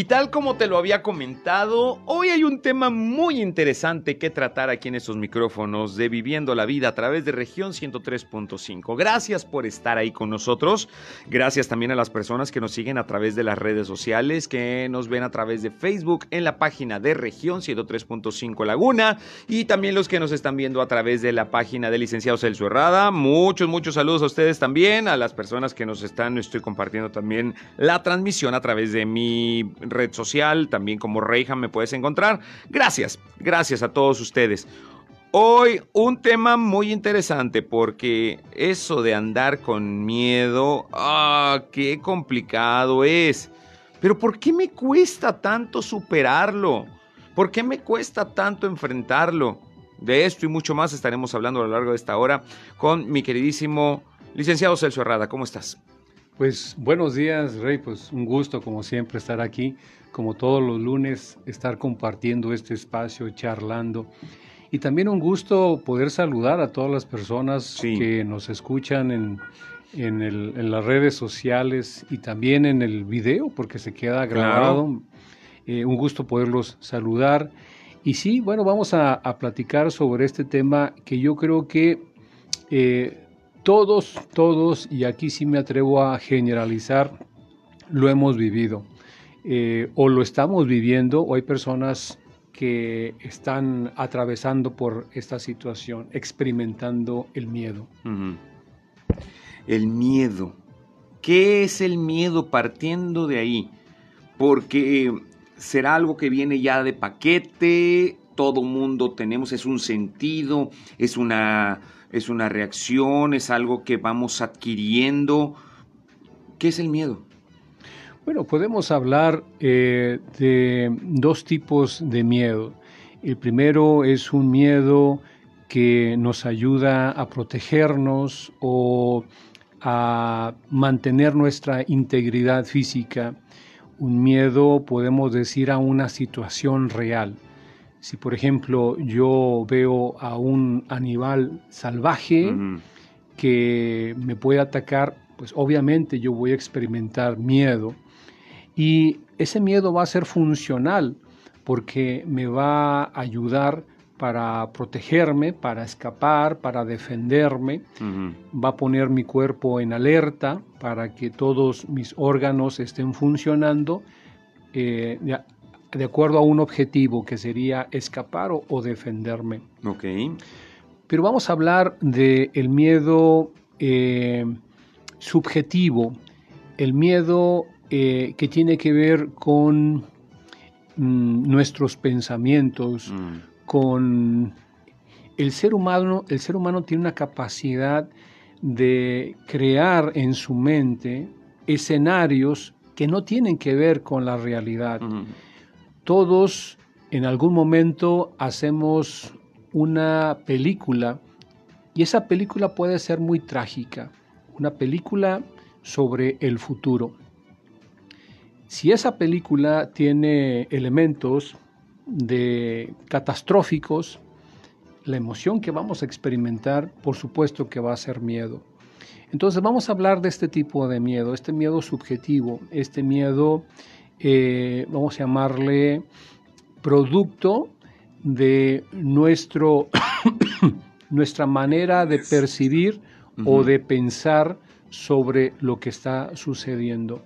Y tal como te lo había comentado, hoy hay un tema muy interesante que tratar aquí en estos micrófonos de Viviendo la Vida a través de región 103.5. Gracias por estar ahí con nosotros. Gracias también a las personas que nos siguen a través de las redes sociales, que nos ven a través de Facebook en la página de región 103.5 Laguna y también los que nos están viendo a través de la página de licenciado Celso Herrada. Muchos, muchos saludos a ustedes también, a las personas que nos están, estoy compartiendo también la transmisión a través de mi red social, también como Reija me puedes encontrar. Gracias, gracias a todos ustedes. Hoy un tema muy interesante porque eso de andar con miedo, ah, qué complicado es. Pero ¿por qué me cuesta tanto superarlo? ¿Por qué me cuesta tanto enfrentarlo? De esto y mucho más estaremos hablando a lo largo de esta hora con mi queridísimo licenciado Celso Herrada. ¿Cómo estás? Pues buenos días, Rey. Pues un gusto, como siempre, estar aquí, como todos los lunes, estar compartiendo este espacio, charlando. Y también un gusto poder saludar a todas las personas que nos escuchan en, en, las redes sociales y también en el video, porque se queda grabado. Eh, un gusto poderlos saludar. Y sí, bueno, vamos a, platicar sobre este tema que yo creo que eh, todos, todos, y aquí sí me atrevo a generalizar, lo hemos vivido. Eh, o lo estamos viviendo, o hay personas que están atravesando por esta situación, experimentando el miedo. El miedo. ¿Qué es el miedo partiendo de ahí? Porque será algo que viene ya de paquete, todo mundo tenemos, es un sentido, es una es una reacción, es algo que vamos adquiriendo. ¿Qué es el miedo? Bueno, podemos hablar eh, de dos tipos de miedo. El primero es un miedo que nos ayuda a protegernos o a mantener nuestra integridad física. Un miedo, podemos decir, a una situación real. Si por ejemplo yo veo a un animal salvaje que me puede atacar, pues obviamente yo voy a experimentar miedo. Y ese miedo va a ser funcional porque me va a ayudar para protegerme, para escapar, para defenderme. Va a poner mi cuerpo en alerta para que todos mis órganos estén funcionando. Eh, de acuerdo a un objetivo que sería escapar o, defenderme. Ok. Pero vamos a hablar del el miedo eh, subjetivo, el miedo eh, que tiene que ver con mm, nuestros pensamientos, mm. con el ser humano. El ser humano tiene una capacidad de crear en su mente escenarios que no tienen que ver con la realidad todos en algún momento hacemos una película y esa película puede ser muy trágica, una película sobre el futuro. Si esa película tiene elementos de catastróficos, la emoción que vamos a experimentar, por supuesto que va a ser miedo. Entonces vamos a hablar de este tipo de miedo, este miedo subjetivo, este miedo eh, vamos a llamarle, producto de nuestro, nuestra manera de percibir o de pensar sobre lo que está sucediendo.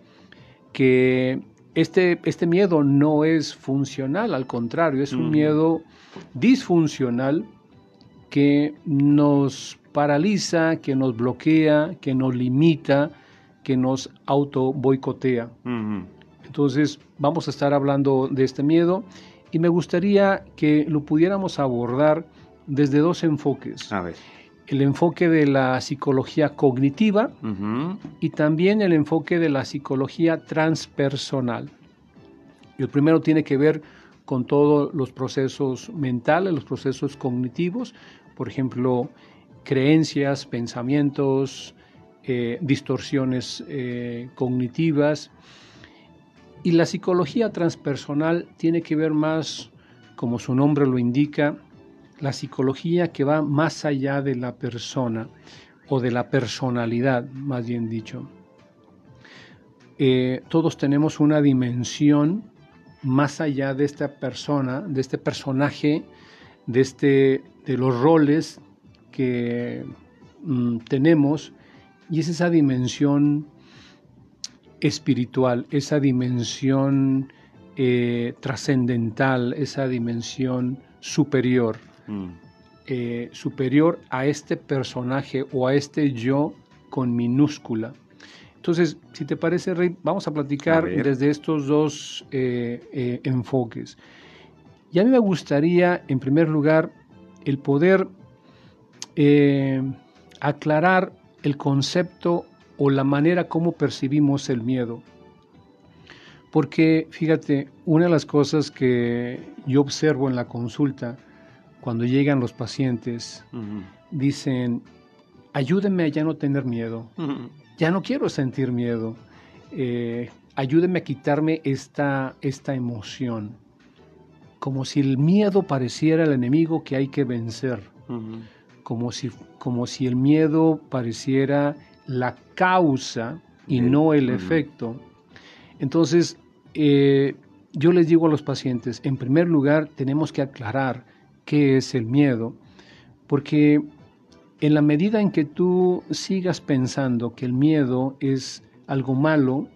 Que este, este miedo no es funcional, al contrario, es un miedo disfuncional que nos paraliza, que nos bloquea, que nos limita, que nos auto boicotea. Entonces vamos a estar hablando de este miedo y me gustaría que lo pudiéramos abordar desde dos enfoques. A ver. El enfoque de la psicología cognitiva y también el enfoque de la psicología transpersonal. El primero tiene que ver con todos los procesos mentales, los procesos cognitivos, por ejemplo, creencias, pensamientos, eh, distorsiones eh, cognitivas, y la psicología transpersonal tiene que ver más, como su nombre lo indica, la psicología que va más allá de la persona o de la personalidad, más bien dicho. Eh, todos tenemos una dimensión más allá de esta persona, de este personaje, de, este, de los roles que mm, tenemos, y es esa dimensión espiritual, esa dimensión eh, trascendental, esa dimensión superior, mm. eh, superior a este personaje o a este yo con minúscula. Entonces, si te parece, Rey, vamos a platicar desde estos dos eh, enfoques. Y a mí me gustaría, en primer lugar, el poder aclarar el concepto o la manera como percibimos el miedo. Porque fíjate, una de las cosas que yo observo en la consulta, cuando llegan los pacientes, dicen, ayúdenme a ya no tener miedo, ya no quiero sentir miedo, eh, ayúdenme a quitarme esta, esta emoción, como si el miedo pareciera el enemigo que hay que vencer, como, si, como si el miedo pareciera la causa y no el efecto. Entonces, eh, yo les digo a los pacientes, en primer lugar, tenemos que aclarar qué es el miedo, porque en la medida en que tú sigas pensando que el miedo es algo malo,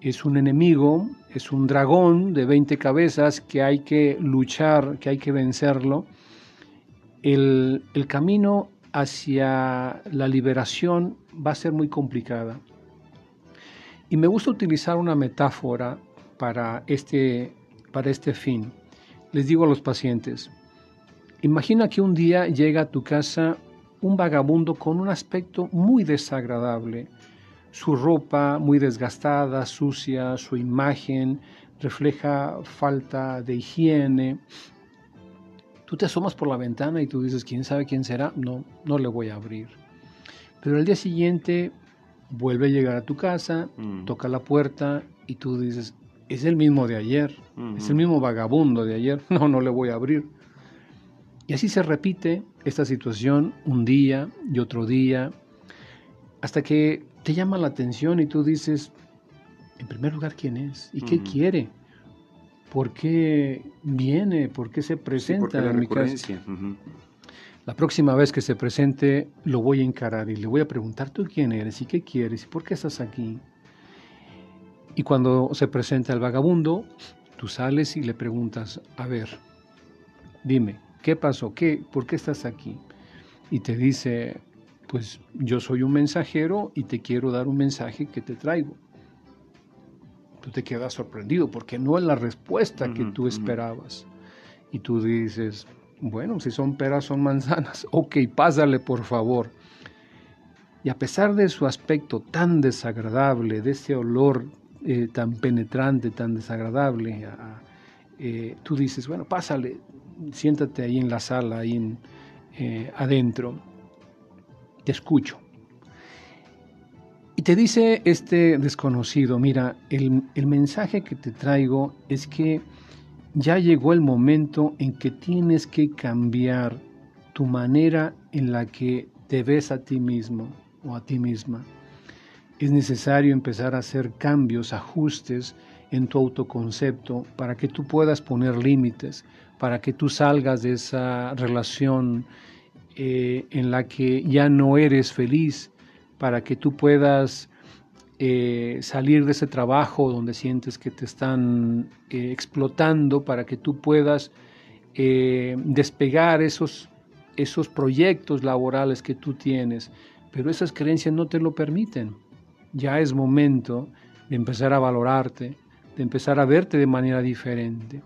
es un enemigo, es un dragón de 20 cabezas que hay que luchar, que hay que vencerlo, el, el camino hacia la liberación va a ser muy complicada. Y me gusta utilizar una metáfora para este, para este fin. Les digo a los pacientes, imagina que un día llega a tu casa un vagabundo con un aspecto muy desagradable, su ropa muy desgastada, sucia, su imagen refleja falta de higiene. Tú te asomas por la ventana y tú dices, ¿quién sabe quién será? No, no le voy a abrir. Pero al día siguiente vuelve a llegar a tu casa, mm. toca la puerta y tú dices, es el mismo de ayer, es el mismo vagabundo de ayer, no, no le voy a abrir. Y así se repite esta situación un día y otro día, hasta que te llama la atención y tú dices, en primer lugar, ¿quién es? ¿Y qué quiere? ¿Por qué viene? ¿Por qué se presenta en mi casa? La próxima vez que se presente lo voy a encarar y le voy a preguntar tú quién eres y qué quieres y por qué estás aquí. Y cuando se presenta el vagabundo, tú sales y le preguntas, a ver, dime, ¿qué pasó? ¿Qué? ¿Por qué estás aquí? Y te dice, pues yo soy un mensajero y te quiero dar un mensaje que te traigo. Tú te quedas sorprendido porque no es la respuesta que tú esperabas. Y tú dices, bueno, si son peras, son manzanas. Ok, pásale por favor. Y a pesar de su aspecto tan desagradable, de ese olor eh, tan penetrante, tan desagradable, eh, tú dices, bueno, pásale, siéntate ahí en la sala, ahí eh, adentro, te escucho. Y te dice este desconocido, mira, el, el mensaje que te traigo es que ya llegó el momento en que tienes que cambiar tu manera en la que te ves a ti mismo o a ti misma. Es necesario empezar a hacer cambios, ajustes en tu autoconcepto para que tú puedas poner límites, para que tú salgas de esa relación eh, en la que ya no eres feliz, para que tú puedas eh, salir de ese trabajo donde sientes que te están eh, explotando para que tú puedas eh, despegar esos, esos proyectos laborales que tú tienes. Pero esas creencias no te lo permiten. Ya es momento de empezar a valorarte, de empezar a verte de manera diferente.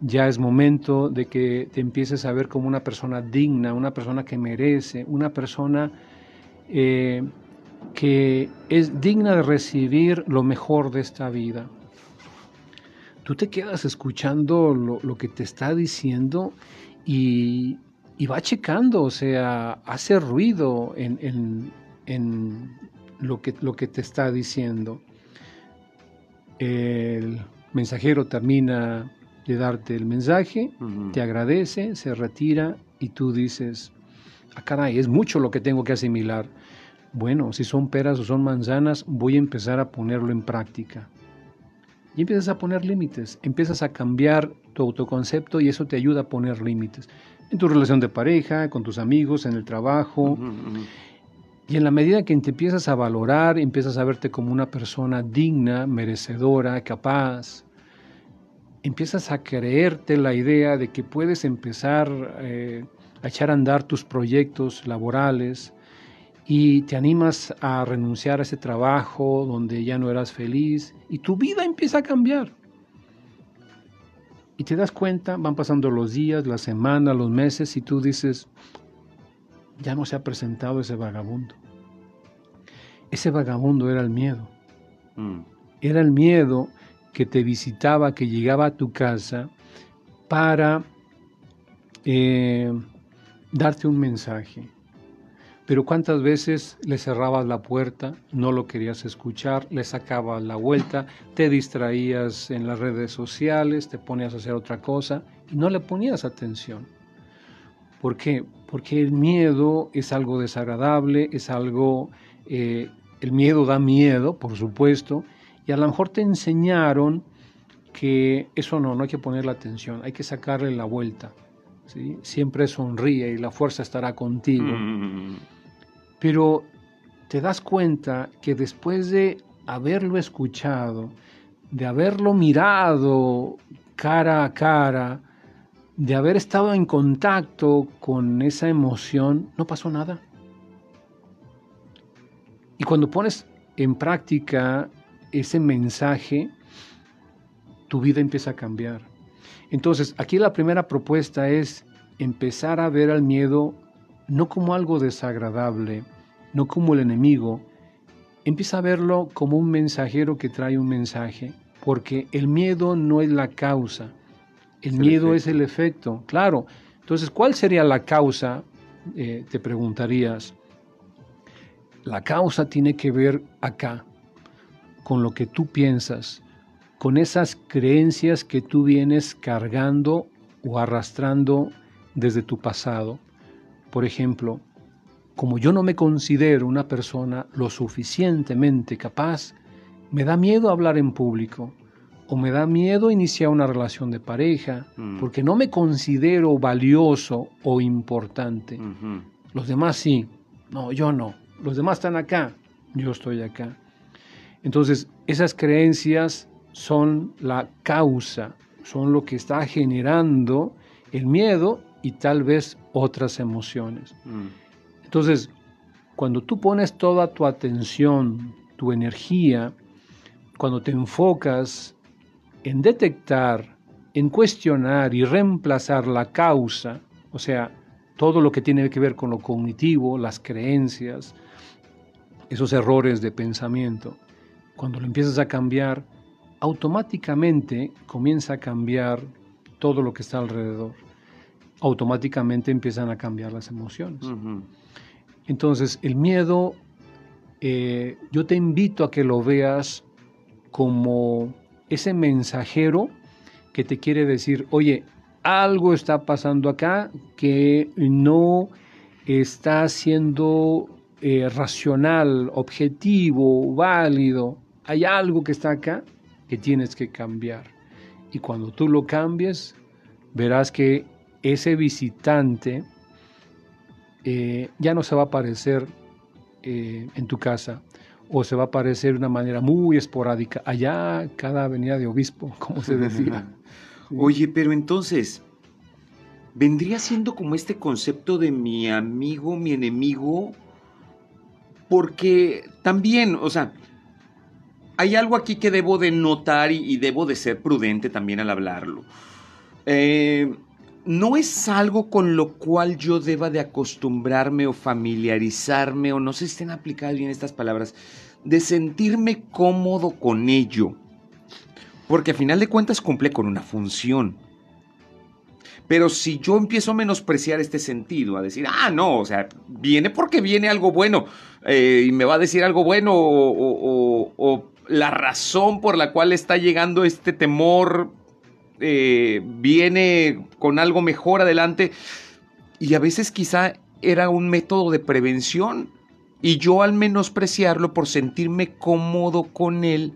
Ya es momento de que te empieces a ver como una persona digna, una persona que merece, una persona que es digna de recibir lo mejor de esta vida. Tú te quedas escuchando lo, que te está diciendo y, va checando, o sea, hace ruido en, lo, que, lo que te está diciendo. El mensajero termina de darte el mensaje, te agradece, se retira y tú dices, ah caray, es mucho lo que tengo que asimilar bueno, si son peras o son manzanas, voy a empezar a ponerlo en práctica. y empiezas a poner límites, empiezas a cambiar tu autoconcepto y eso te ayuda a poner límites en tu relación de pareja, con tus amigos, en el trabajo. Y en la medida que te empiezas a valorar, empiezas a verte como una persona digna, merecedora, capaz, empiezas a creerte la idea de que puedes empezar eh, a echar a andar tus proyectos laborales y te animas a renunciar a ese trabajo donde ya no eras feliz y tu vida empieza a cambiar. Y te das cuenta, van pasando los días, las semanas, los meses y tú dices, ya no se ha presentado ese vagabundo. Ese vagabundo era el miedo. Mm. Era el miedo que te visitaba, que llegaba a tu casa para eh, darte un mensaje. Pero cuántas veces le cerrabas la puerta, no lo querías escuchar, le sacabas la vuelta, te distraías en las redes sociales, te ponías a hacer otra cosa y no le ponías atención. ¿Por qué? Porque el miedo es algo desagradable, es algo, eh, el miedo da miedo, por supuesto, y a lo mejor te enseñaron que eso no, no hay que ponerle atención, hay que sacarle la vuelta. Siempre sonríe y la fuerza estará contigo. Mm. Pero te das cuenta que después de haberlo escuchado, de haberlo mirado cara a cara, de haber estado en contacto con esa emoción, no pasó nada. Y cuando pones en práctica ese mensaje, tu vida empieza a cambiar. Entonces, aquí la primera propuesta es empezar a ver al miedo no como algo desagradable, no como el enemigo, empieza a verlo como un mensajero que trae un mensaje, porque el miedo no es la causa, el miedo es el efecto, claro. Entonces, ¿cuál sería la causa? Eh, te preguntarías. La causa tiene que ver acá, con lo que tú piensas, con esas creencias que tú vienes cargando o arrastrando desde tu pasado. Por ejemplo, como yo no me considero una persona lo suficientemente capaz, me da miedo hablar en público, o me da miedo iniciar una relación de pareja mm. porque no me considero valioso o importante. Los demás sí, no, yo no. Los demás están acá, yo estoy acá. Entonces, esas creencias son la causa, son lo que está generando el miedo y tal vez otras emociones. Mm. Entonces, cuando tú pones toda tu atención, tu energía, cuando te enfocas en detectar, en cuestionar y reemplazar la causa, o sea, todo lo que tiene que ver con lo cognitivo, las creencias, esos errores de pensamiento, cuando lo empiezas a cambiar, automáticamente comienza a cambiar todo lo que está alrededor. Automáticamente empiezan a cambiar las emociones. Entonces, el miedo, eh, yo te invito a que lo veas como ese mensajero que te quiere decir, oye, algo está pasando acá que no está siendo eh, racional, objetivo, válido. Hay algo que está acá que tienes que cambiar. Y cuando tú lo cambies, verás que ese visitante eh, ya no se va a aparecer eh, en tu casa, o se va a aparecer de una manera muy esporádica. Allá, cada avenida de obispo, como se decía. Oye, pero entonces, vendría siendo como este concepto de mi amigo, mi enemigo, porque también, o sea, hay algo aquí que debo de notar y, debo de ser prudente también al hablarlo. Eh, no es algo con lo cual yo deba de acostumbrarme o familiarizarme, o no sé si estén aplicadas bien estas palabras, de sentirme cómodo con ello. Porque a final de cuentas cumple con una función. Pero si yo empiezo a menospreciar este sentido, a decir, ah, no, o sea, viene porque viene algo bueno, eh, y me va a decir algo bueno, o, la razón por la cual está llegando este temor eh, viene con algo mejor adelante, y a veces quizá era un método de prevención y yo al menospreciarlo por sentirme cómodo con él,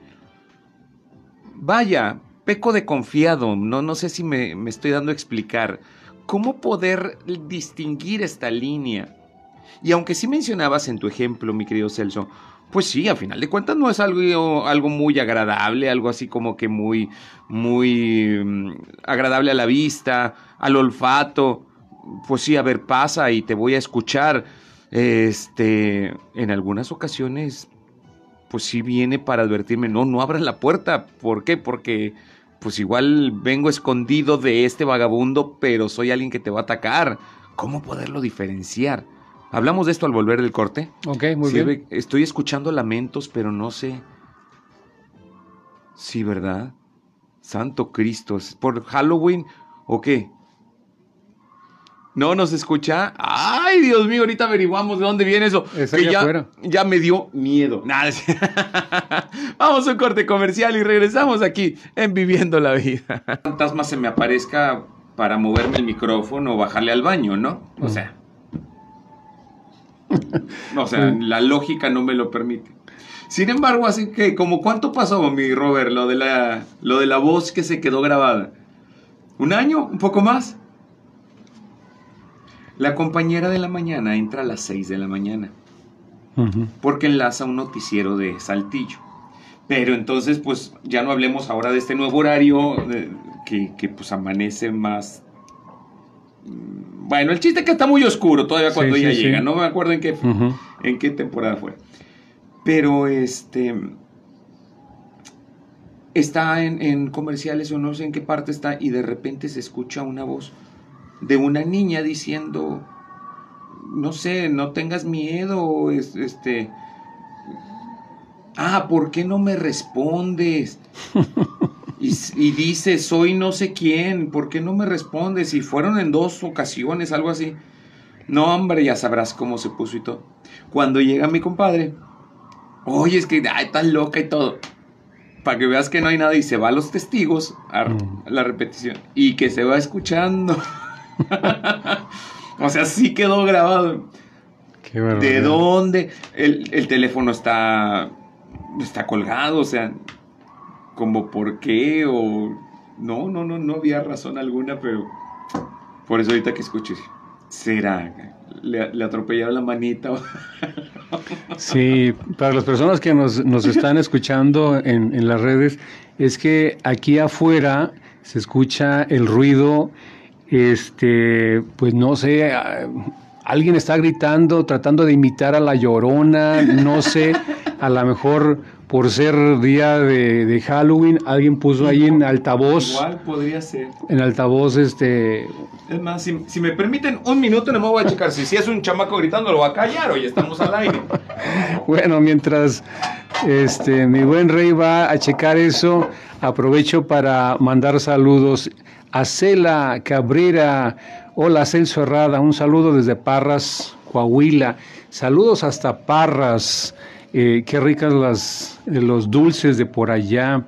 vaya, peco de confiado, no, no sé si me, me estoy dando a explicar. ¿Cómo poder distinguir esta línea? Y aunque sí mencionabas en tu ejemplo, mi querido Celso, pues sí, a final de cuentas no es algo, algo muy agradable, algo así como que muy, muy mm, agradable a la vista, al olfato. Pues sí, a ver, pasa y te voy a escuchar. Este, en algunas ocasiones, pues sí viene para advertirme, no, no abras la puerta. ¿Por qué? Porque, pues igual vengo escondido de este vagabundo, pero soy alguien que te va a atacar. ¿Cómo poderlo diferenciar? Hablamos de esto al volver del corte. Ok, muy bien. Estoy escuchando lamentos, pero no sé. Sí, ¿verdad? Santo Cristo. ¿Por Halloween o qué? ¿No nos escucha? Ay, Dios mío, ahorita averiguamos de dónde viene eso. que ya, ya me dio miedo. Nada. Vamos a un corte comercial y regresamos aquí en Viviendo la Vida. Fantasma se me aparezca para moverme el micrófono o bajarle al baño, ¿no? O mm. sea. O sea, la lógica no me lo permite. Sin embargo, así que, como cuánto pasó, mi Robert, lo de la, lo de la voz que se quedó grabada. ¿Un año? ¿Un poco más? La compañera de la mañana entra a las 6 de la mañana. Porque enlaza un noticiero de Saltillo. Pero entonces, pues ya no hablemos ahora de este nuevo horario que, que, pues amanece más bueno, el chiste es que está muy oscuro todavía cuando ella llega. No me acuerdo en qué, en qué temporada fue. Pero este. Está en, comerciales o no sé en qué parte está y de repente se escucha una voz de una niña diciendo, no sé, no tengas miedo, este, ah, ¿por qué no me respondes? y, dice, soy no sé quién, ¿por qué no me respondes? Si fueron en dos ocasiones, algo así. No, hombre, ya sabrás cómo se puso y todo. Cuando llega mi compadre, oye, es que ay, estás loca y todo. Para que veas que no hay nada y se va a los testigos a mm. la repetición y que se va escuchando. o sea, sí quedó grabado. ¿De dónde? El, el teléfono está, está colgado, o sea, como por qué o no, no, no, no había razón alguna, pero por eso ahorita que escuché, será, le, le atropellaron la manita. sí, para las personas que nos, nos están escuchando en, en las redes, es que aquí afuera se escucha el ruido, este, pues no sé, alguien está gritando, tratando de imitar a la llorona, no sé, a lo mejor por ser día de, Halloween, alguien puso ahí en altavoz. Igual podría ser. En altavoz, este. Es más, si, me permiten un minuto, no me voy a checar. Si, si es un chamaco gritando, lo va a callar. Hoy estamos al aire. bueno, mientras este, mi buen rey va a checar eso, aprovecho para mandar saludos a Cela Cabrera. Hola, Celso Herrada. Un saludo desde Parras, Coahuila. Saludos hasta Parras. Eh, qué ricas las, los dulces de por allá.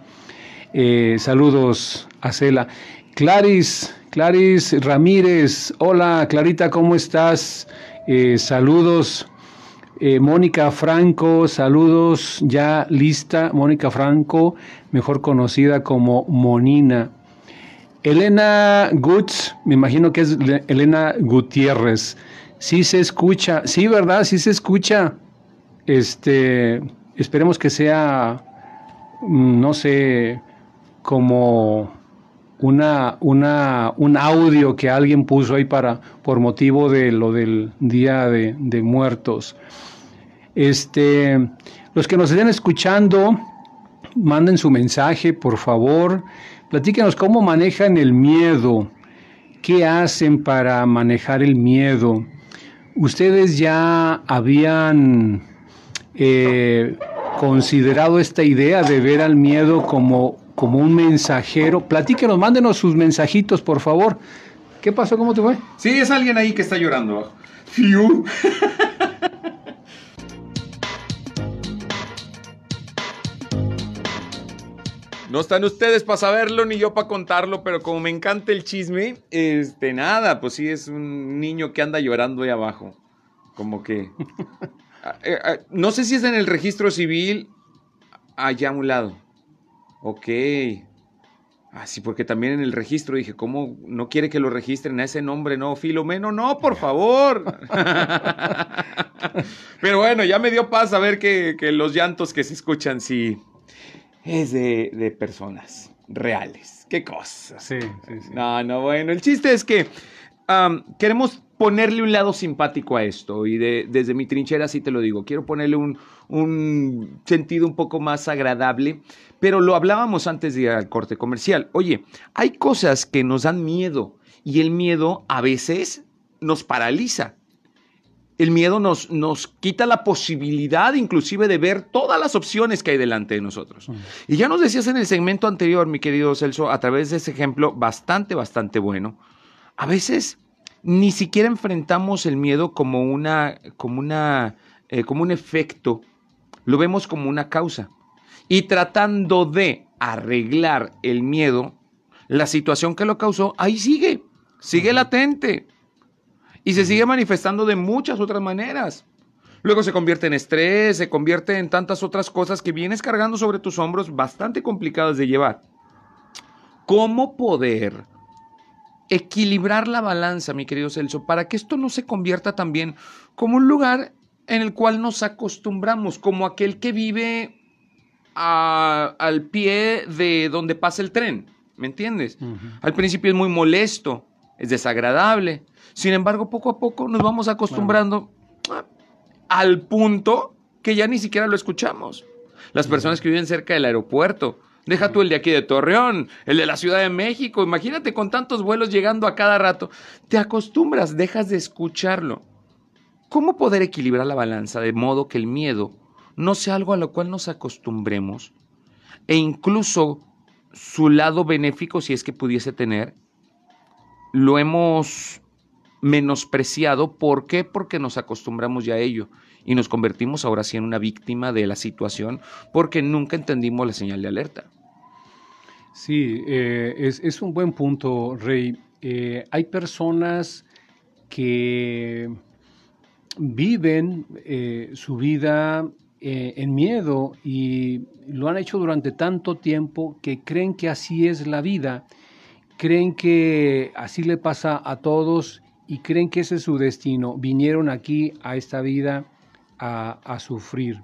Eh, saludos a Cela. Claris, Claris Ramírez. Hola, Clarita, ¿cómo estás? Eh, saludos. Mónica Franco, saludos ya lista. Mónica Franco, mejor conocida como Monina. Elena Gutz, me imagino que es Elena Gutiérrez. Sí se escucha, sí, ¿verdad? Sí se escucha. Este, esperemos que sea, mm, no sé, como una, una, un audio que alguien puso ahí para, por motivo de lo del Día de, Muertos. Este, los que nos estén escuchando, manden su mensaje, por favor. Platíquenos cómo manejan el miedo. ¿Qué hacen para manejar el miedo? ¿Ustedes ya habían eh, considerado esta idea de ver al miedo como, como un mensajero. Platíquenos, mándenos sus mensajitos, por favor. ¿Qué pasó? ¿Cómo te fue? Sí, es alguien ahí que está llorando. No están ustedes para saberlo ni yo para contarlo, pero como me encanta el chisme, este nada, pues sí es un niño que anda llorando ahí abajo. Como que Eh, no sé si es en el registro civil allá a un lado. Ok. Así, porque también en el registro dije, ¿cómo no quiere que lo registren a ese nombre? No, Filomeno, no, por favor. Pero bueno, ya me dio paz a ver que, los llantos que se escuchan sí es de, personas reales. Qué cosas. Sí, sí, sí. No, no, bueno, el chiste es que queremos ponerle un lado simpático a esto y desde mi trinchera sí te lo digo, quiero ponerle un, un sentido un poco más agradable pero lo hablábamos antes de ir al corte comercial. Oye, hay cosas que nos dan miedo y el miedo a veces nos paraliza. El miedo nos, nos quita la posibilidad inclusive de ver todas las opciones que hay delante de nosotros. Y ya nos decías en el segmento anterior, mi querido Celso, a través de ese ejemplo bastante, bastante bueno, a veces ni siquiera enfrentamos el miedo como, una, como, una, eh, como un efecto, lo vemos como una causa. Y tratando de arreglar el miedo, la situación que lo causó, ahí sigue, sigue latente y se sigue manifestando de muchas otras maneras. Luego se convierte en estrés, se convierte en tantas otras cosas que vienes cargando sobre tus hombros bastante complicadas de llevar. ¿Cómo poder equilibrar la balanza, mi querido Celso, para que esto no se convierta también como un lugar en el cual nos acostumbramos, como aquel que vive al pie de donde pasa el tren, ¿me entiendes? Al principio es muy molesto, es desagradable. Sin embargo, poco a poco nos vamos acostumbrando al punto que ya ni siquiera lo escuchamos. Las personas que viven cerca del aeropuerto, deja tú el de aquí de Torreón, el de la Ciudad de México, imagínate con tantos vuelos llegando a cada rato, te acostumbras, dejas de escucharlo. ¿Cómo poder equilibrar la balanza de modo que el miedo no sea algo a lo cual nos acostumbremos e incluso su lado benéfico, si es que pudiese tener, lo hemos menospreciado. ¿Por qué? Porque nos acostumbramos ya a ello y nos convertimos ahora sí en una víctima de la situación porque nunca entendimos la señal de alerta. Sí, eh, es, un buen punto, Rey. Eh, hay personas que viven eh, su vida en miedo y lo han hecho durante tanto tiempo que creen que así es la vida, creen que así le pasa a todos y creen que ese es su destino. Vinieron aquí a esta vida a, sufrir.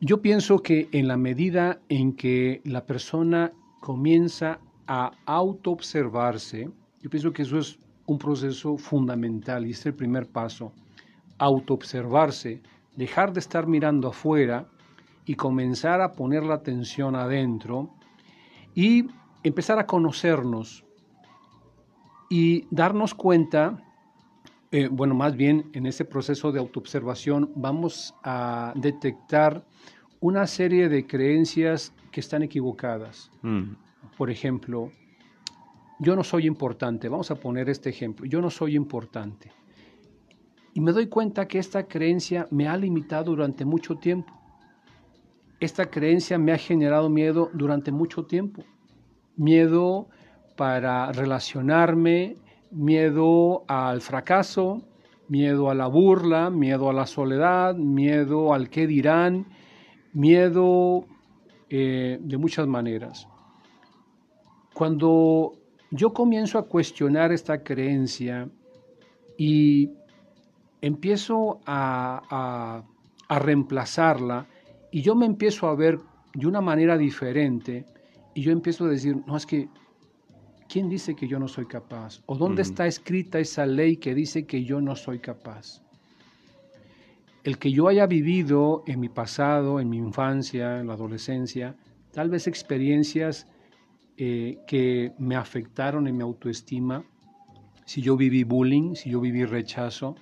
Yo pienso que en la medida en que la persona comienza a autoobservarse, yo pienso que eso es un proceso fundamental y es el primer paso, autoobservarse, dejar de estar mirando afuera y comenzar a poner la atención adentro y empezar a conocernos y darnos cuenta, eh, bueno, más bien en ese proceso de autoobservación vamos a detectar una serie de creencias que están equivocadas. Mm. Por ejemplo, yo no soy importante, vamos a poner este ejemplo, yo no soy importante. Y me doy cuenta que esta creencia me ha limitado durante mucho tiempo. Esta creencia me ha generado miedo durante mucho tiempo. Miedo para relacionarme, miedo al fracaso, miedo a la burla, miedo a la soledad, miedo al qué dirán, miedo eh, de muchas maneras. Cuando yo comienzo a cuestionar esta creencia y empiezo a, reemplazarla y yo me empiezo a ver de una manera diferente y yo empiezo a decir, no, es que, ¿quién dice que yo no soy capaz? ¿O dónde está escrita esa ley que dice que yo no soy capaz? El que yo haya vivido en mi pasado, en mi infancia, en la adolescencia, tal vez experiencias eh, que me afectaron en mi autoestima, si yo viví bullying, si yo viví rechazo,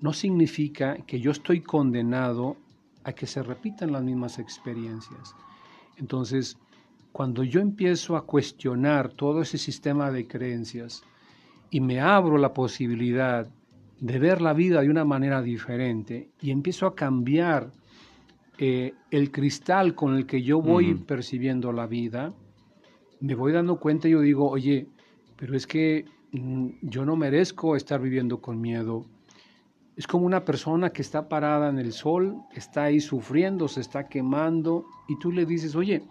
no significa que yo estoy condenado a que se repitan las mismas experiencias. Entonces, cuando yo empiezo a cuestionar todo ese sistema de creencias y me abro la posibilidad de ver la vida de una manera diferente y empiezo a cambiar eh, el cristal con el que yo voy percibiendo la vida, me voy dando cuenta y yo digo, oye, pero es que mm, yo no merezco estar viviendo con miedo, es como una persona que está parada en el sol, está ahí sufriendo, se está quemando, y tú le dices, oye,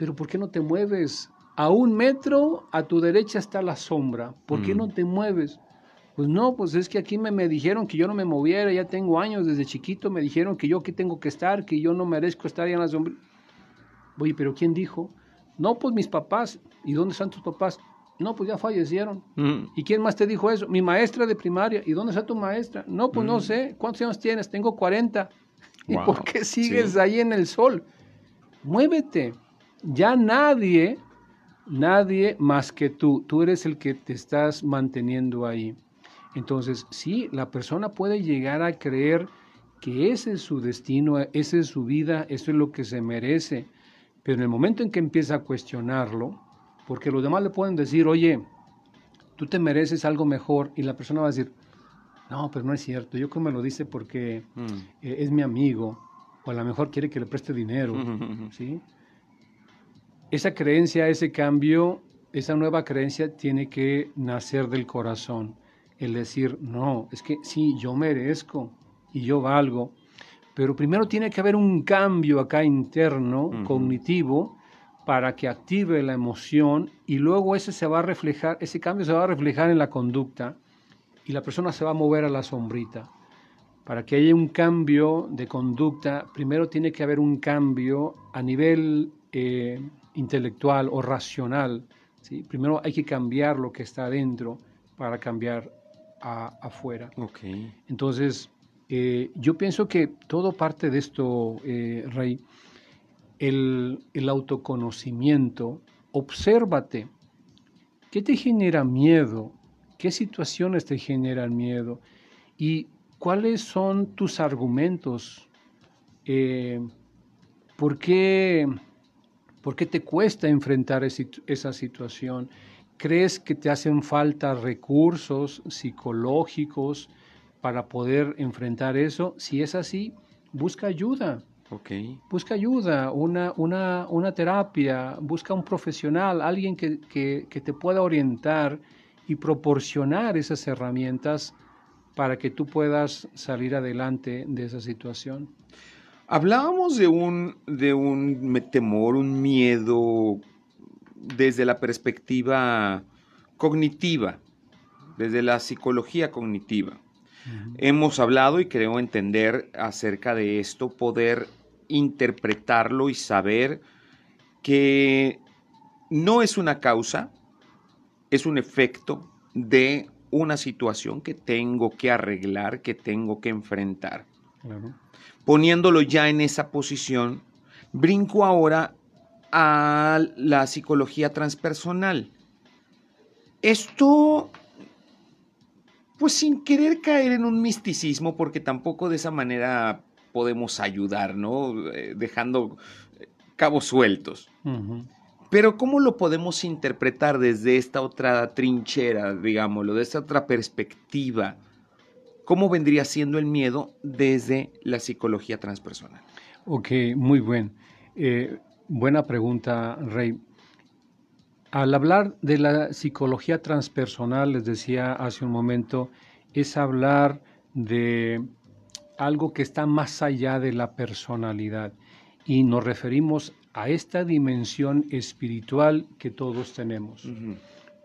pero ¿por qué no te mueves? A un metro a tu derecha está la sombra, ¿por qué no te mueves? Pues no, pues es que aquí me, me, dijeron que yo no me moviera, ya tengo años desde chiquito, me dijeron que yo aquí tengo que estar, que yo no merezco estar ahí en la sombra. Oye, pero ¿quién dijo? No, pues mis papás. ¿Y dónde están tus papás? No, pues ya fallecieron. ¿Y quién más te dijo eso? Mi maestra de primaria. ¿Y dónde está tu maestra? No, pues no sé. ¿Cuántos años tienes? Tengo 40. ¿Y por qué sigues ahí en el sol? Muévete. Ya nadie, nadie más que tú. Tú eres el que te estás manteniendo ahí. Entonces, sí, la persona puede llegar a creer que ese es su destino, esa es su vida, eso es lo que se merece. Pero en el momento en que empieza a cuestionarlo, porque los demás le pueden decir, oye, tú te mereces algo mejor, y la persona va a decir, no, pero no es cierto, yo creo que me lo dice porque mm. eh, es mi amigo, o a lo mejor quiere que le preste dinero, ¿sí? Esa creencia, ese cambio, esa nueva creencia tiene que nacer del corazón. El decir, no, es que sí, yo merezco y yo valgo, pero primero tiene que haber un cambio acá interno, cognitivo, para que active la emoción y luego ese se va a reflejar, ese cambio se va a reflejar en la conducta y la persona se va a mover a la sombrita. Para que haya un cambio de conducta, primero tiene que haber un cambio a nivel eh, intelectual o racional. ¿sí? Primero hay que cambiar lo que está adentro para cambiar afuera. Okay. Entonces, eh, yo pienso que todo parte de esto, eh, Rey, el, el, autoconocimiento, obsérvate, ¿qué te genera miedo? ¿Qué situaciones te generan miedo? ¿Y cuáles son tus argumentos? Eh, ¿por, qué, ¿Por qué te cuesta enfrentar esa situación? ¿Crees que te hacen falta recursos psicológicos para poder enfrentar eso? Si es así, busca ayuda. Okay. Busca ayuda, una, una, una terapia, busca un profesional, alguien que, que, que, te pueda orientar y proporcionar esas herramientas para que tú puedas salir adelante de esa situación. Hablábamos de un, de un temor, un miedo desde la perspectiva cognitiva, desde la psicología cognitiva. Hemos hablado y creo entender acerca de esto, poder interpretarlo y saber que no es una causa, es un efecto de una situación que tengo que arreglar, que tengo que enfrentar. Poniéndolo ya en esa posición, brinco ahora a la psicología transpersonal. Esto, pues sin querer caer en un misticismo, porque tampoco de esa manera podemos ayudar, ¿no? Eh, dejando eh, cabos sueltos. Pero ¿cómo lo podemos interpretar desde esta otra trinchera, digámoslo, de esta otra perspectiva? ¿Cómo vendría siendo el miedo desde la psicología transpersonal? Ok, muy bien. Eh, Buena pregunta, Rey. Al hablar de la psicología transpersonal, les decía hace un momento, es hablar de algo que está más allá de la personalidad y nos referimos a esta dimensión espiritual que todos tenemos.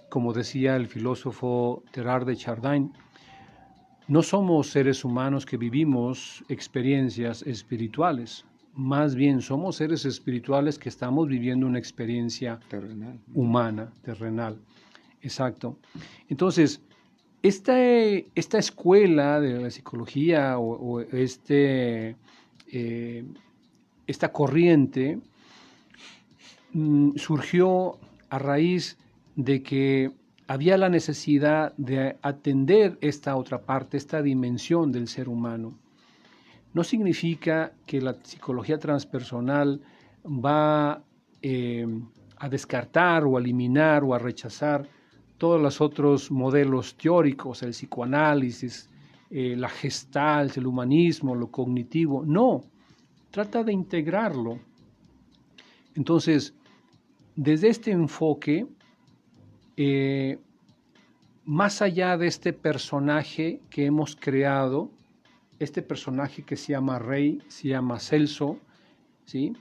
Como decía el filósofo Terard de Chardin, no somos seres humanos que vivimos experiencias espirituales, más bien somos seres espirituales que estamos viviendo una experiencia terrenal. humana, terrenal. Exacto. Entonces, esta, esta escuela de la psicología o, este, eh, esta corriente mm, surgió a raíz de que había la necesidad de atender esta otra parte, esta dimensión del ser humano no significa que la psicología transpersonal va eh, a descartar o a eliminar o a rechazar todos los otros modelos teóricos, el psicoanálisis, eh, la gestal, el humanismo, lo cognitivo. No, trata de integrarlo. Entonces, desde este enfoque, eh, más allá de este personaje que hemos creado, este personaje que se llama Rey, se llama Celso, ¿sí?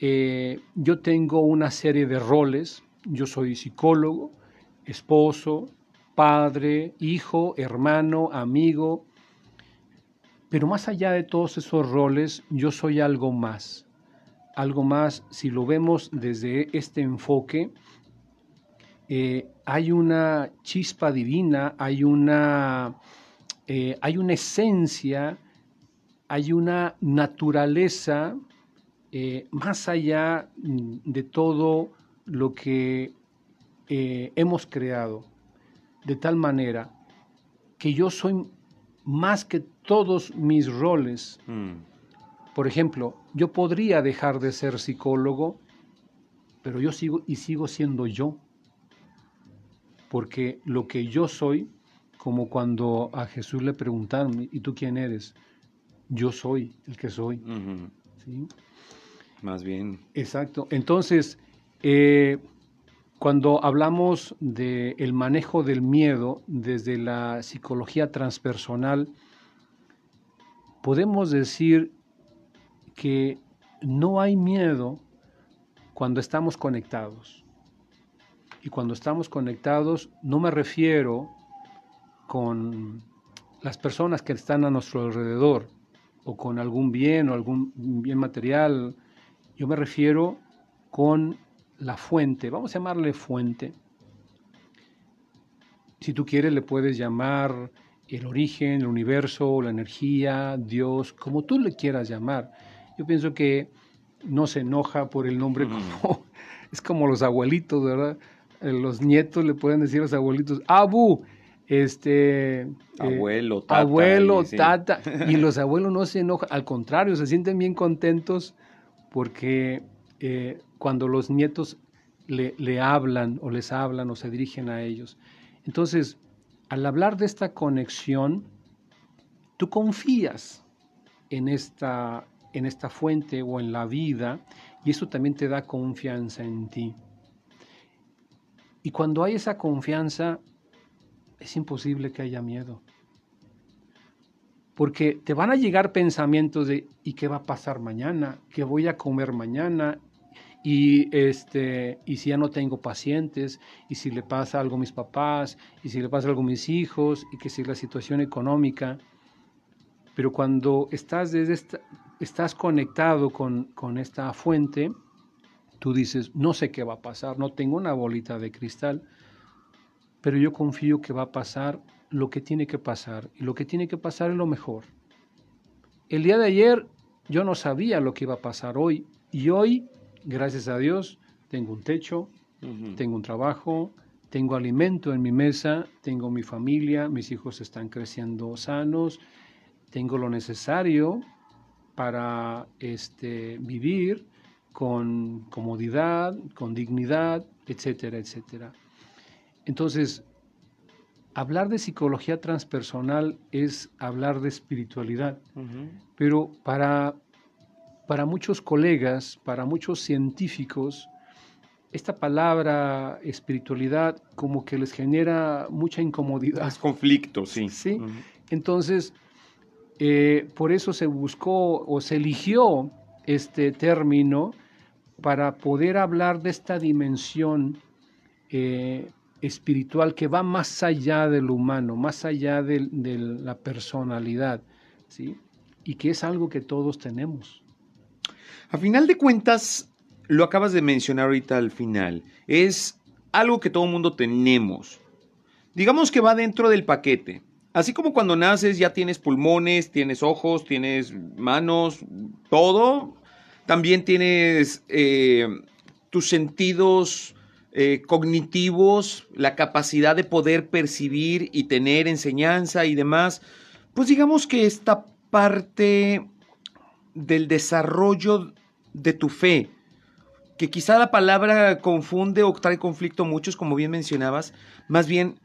eh, yo tengo una serie de roles. Yo soy psicólogo, esposo, padre, hijo, hermano, amigo. Pero más allá de todos esos roles, yo soy algo más. Algo más, si lo vemos desde este enfoque, eh, hay una chispa divina, hay una, eh, hay una esencia, hay una naturaleza eh, más allá de todo lo que hemos creado, de tal manera que yo soy más que todos mis roles. Mm. Por ejemplo, yo podría dejar de ser psicólogo, pero yo sigo y sigo siendo yo porque lo que yo soy, como cuando a Jesús le preguntaron, ¿y tú quién eres? Yo soy el que soy. Más bien. Exacto. Entonces, eh, cuando hablamos del manejo del miedo desde la psicología transpersonal, podemos decir que no hay miedo cuando estamos conectados. Y cuando estamos conectados, no me refiero con las personas que están a nuestro alrededor o con algún bien o algún bien material. Yo me refiero con la fuente, vamos a llamarle fuente. Si tú quieres le puedes llamar el origen, el universo, la energía, Dios, como tú le quieras llamar. Yo pienso que no se enoja por el nombre como es como los abuelitos, ¿verdad? Eh, los nietos le pueden decir a los abuelitos, abu, este... Eh, abuelo, tata. Abuelo, tata. Y los abuelos no se enojan, al contrario, se sienten bien contentos porque eh, cuando los nietos le, le, hablan o les hablan o se dirigen a ellos. Entonces, al hablar de esta conexión, tú confías en esta, en esta fuente o en la vida y eso también te da confianza en ti. Y cuando hay esa confianza, es imposible que haya miedo. Porque te van a llegar pensamientos de ¿y qué va a pasar mañana? ¿Qué voy a comer mañana? Y este, y si ya no tengo pacientes, y si le pasa algo a mis papás, y si le pasa algo a mis hijos, y que si la situación económica. Pero cuando estás desde esta, estás conectado con, con esta fuente, Tú dices, no sé qué va a pasar, no tengo una bolita de cristal, pero yo confío que va a pasar lo que tiene que pasar y lo que tiene que pasar es lo mejor. El día de ayer yo no sabía lo que iba a pasar hoy y hoy, gracias a Dios, tengo un techo, tengo un trabajo, tengo alimento en mi mesa, tengo mi familia, mis hijos están creciendo sanos, tengo lo necesario para este, vivir con comodidad, con dignidad, etcétera, etcétera. Entonces, hablar de psicología transpersonal es hablar de espiritualidad, pero para, para muchos colegas, para muchos científicos, esta palabra espiritualidad como que les genera mucha incomodidad. Es conflicto, sí. Sí. Entonces, eh, por eso se buscó o se eligió este término para poder hablar de esta dimensión eh, espiritual que va más allá del humano, más allá de, la personalidad, ¿sí? y que es algo que todos tenemos. A final de cuentas, lo acabas de mencionar ahorita al final, es algo que todo mundo tenemos. Digamos que va dentro del paquete. Así como cuando naces ya tienes pulmones, tienes ojos, tienes manos, todo, también tienes eh, tus sentidos eh, cognitivos, la capacidad de poder percibir y tener enseñanza y demás. Pues digamos que esta parte del desarrollo de tu fe, que quizá la palabra confunde o trae conflicto muchos, como bien mencionabas, más bien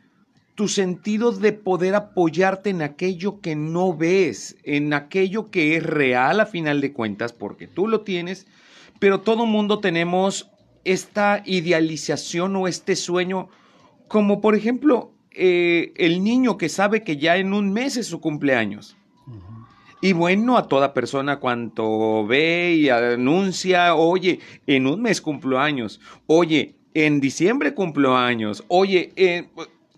tu sentido de poder apoyarte en aquello que no ves, en aquello que es real a final de cuentas, porque tú lo tienes, pero todo mundo tenemos esta idealización o este sueño, como por ejemplo eh, el niño que sabe que ya en un mes es su cumpleaños. Y bueno, a toda persona cuanto ve y anuncia, oye, en un mes cumplo años, oye, en diciembre cumplo años, oye,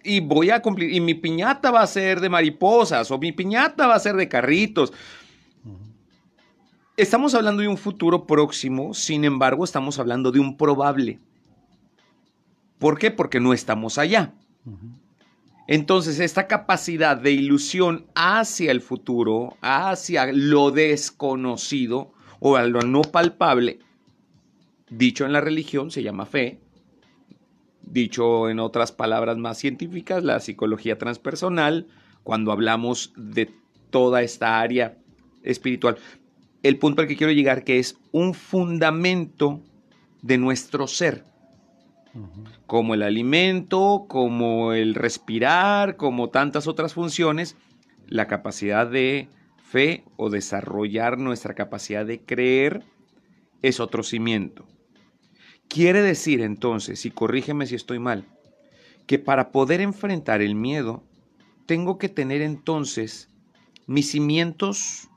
y voy a cumplir, y mi piñata va a ser de mariposas, o mi piñata va a ser de carritos. Estamos hablando de un futuro próximo, sin embargo, estamos hablando de un probable. ¿Por qué? Porque no estamos allá. Entonces, esta capacidad de ilusión hacia el futuro, hacia lo desconocido o a lo no palpable, dicho en la religión, se llama fe. Dicho en otras palabras más científicas, la psicología transpersonal, cuando hablamos de toda esta área espiritual. El punto al que quiero llegar que es un fundamento de nuestro ser como el alimento, como el respirar, como tantas otras funciones, la capacidad de fe o desarrollar nuestra capacidad de creer es otro cimiento. Quiere decir entonces, y corrígeme si estoy mal, que para poder enfrentar el miedo, tengo que tener entonces mis cimientos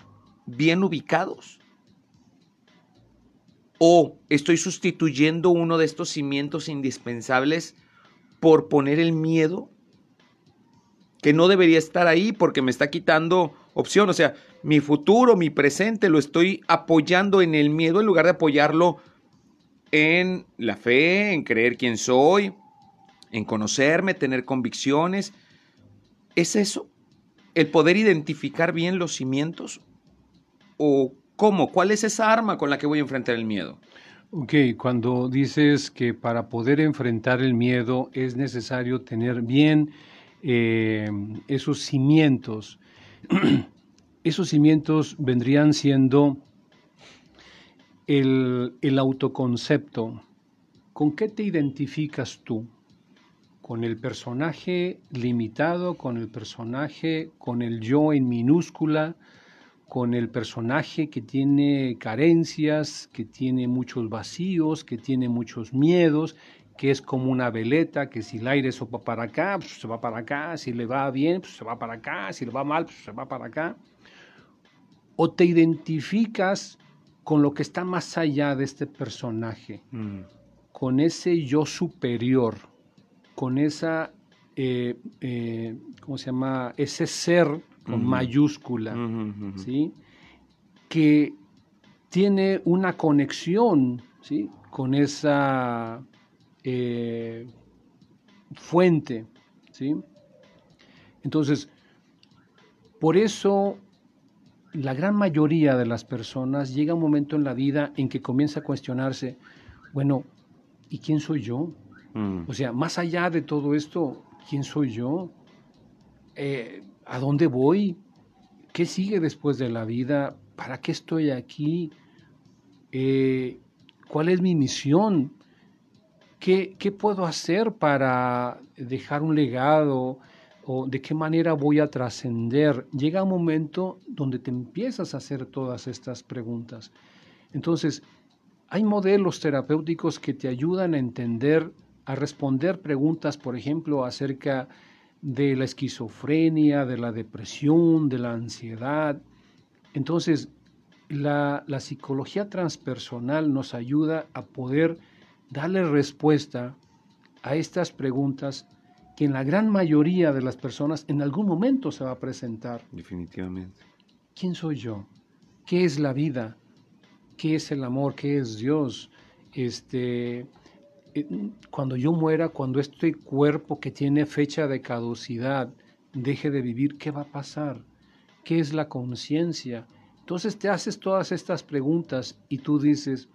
bien ubicados o estoy sustituyendo uno de estos cimientos indispensables por poner el miedo que no debería estar ahí porque me está quitando opción. O sea, mi futuro, mi presente lo estoy apoyando en el miedo en lugar de apoyarlo en la fe, en creer quién soy, en conocerme, tener convicciones. ¿Es eso? ¿El poder identificar bien los cimientos? ¿O ¿Cómo? ¿Cuál es esa arma con la que voy a enfrentar el miedo? Ok, cuando dices que para poder enfrentar el miedo es necesario tener bien eh, esos cimientos, esos cimientos vendrían siendo el, autoconcepto. ¿Con qué te identificas tú? ¿Con el personaje limitado, con el personaje, con el yo en minúscula? con el personaje que tiene carencias, que tiene muchos vacíos, que tiene muchos miedos, que es como una veleta, que si el aire sopla para acá, pues se va para acá, si le va bien, pues se va para acá, si le va mal, pues se va para acá. O te identificas con lo que está más allá de este personaje, mm. con ese yo superior, con esa, eh, eh, ¿cómo se llama? Ese ser con mayúscula, ¿sí? que tiene una conexión ¿sí? con esa eh, fuente. ¿sí? Entonces, por eso la gran mayoría de las personas llega un momento en la vida en que comienza a cuestionarse, bueno, ¿y quién soy yo? Mm. O sea, más allá de todo esto, ¿quién soy yo? Eh, ¿A dónde voy? ¿Qué sigue después de la vida? ¿Para qué estoy aquí? Eh, ¿Cuál es mi misión? ¿Qué, ¿Qué, puedo hacer para dejar un legado? ¿O de qué manera voy a trascender? Llega un momento donde te empiezas a hacer todas estas preguntas. Entonces, hay modelos terapéuticos que te ayudan a entender, a responder preguntas, por ejemplo, acerca de la esquizofrenia, de la depresión, de la ansiedad. Entonces, la, psicología transpersonal nos ayuda a poder darle respuesta a estas preguntas que en la gran mayoría de las personas en algún momento se va a presentar. Definitivamente. ¿Quién soy yo? ¿Qué es la vida? ¿Qué es el amor? ¿Qué es Dios? Este, eh, cuando yo muera, cuando este cuerpo que tiene fecha de caducidad deje de vivir, ¿qué va a pasar? ¿Qué es la conciencia? Entonces te haces todas estas preguntas y tú dices,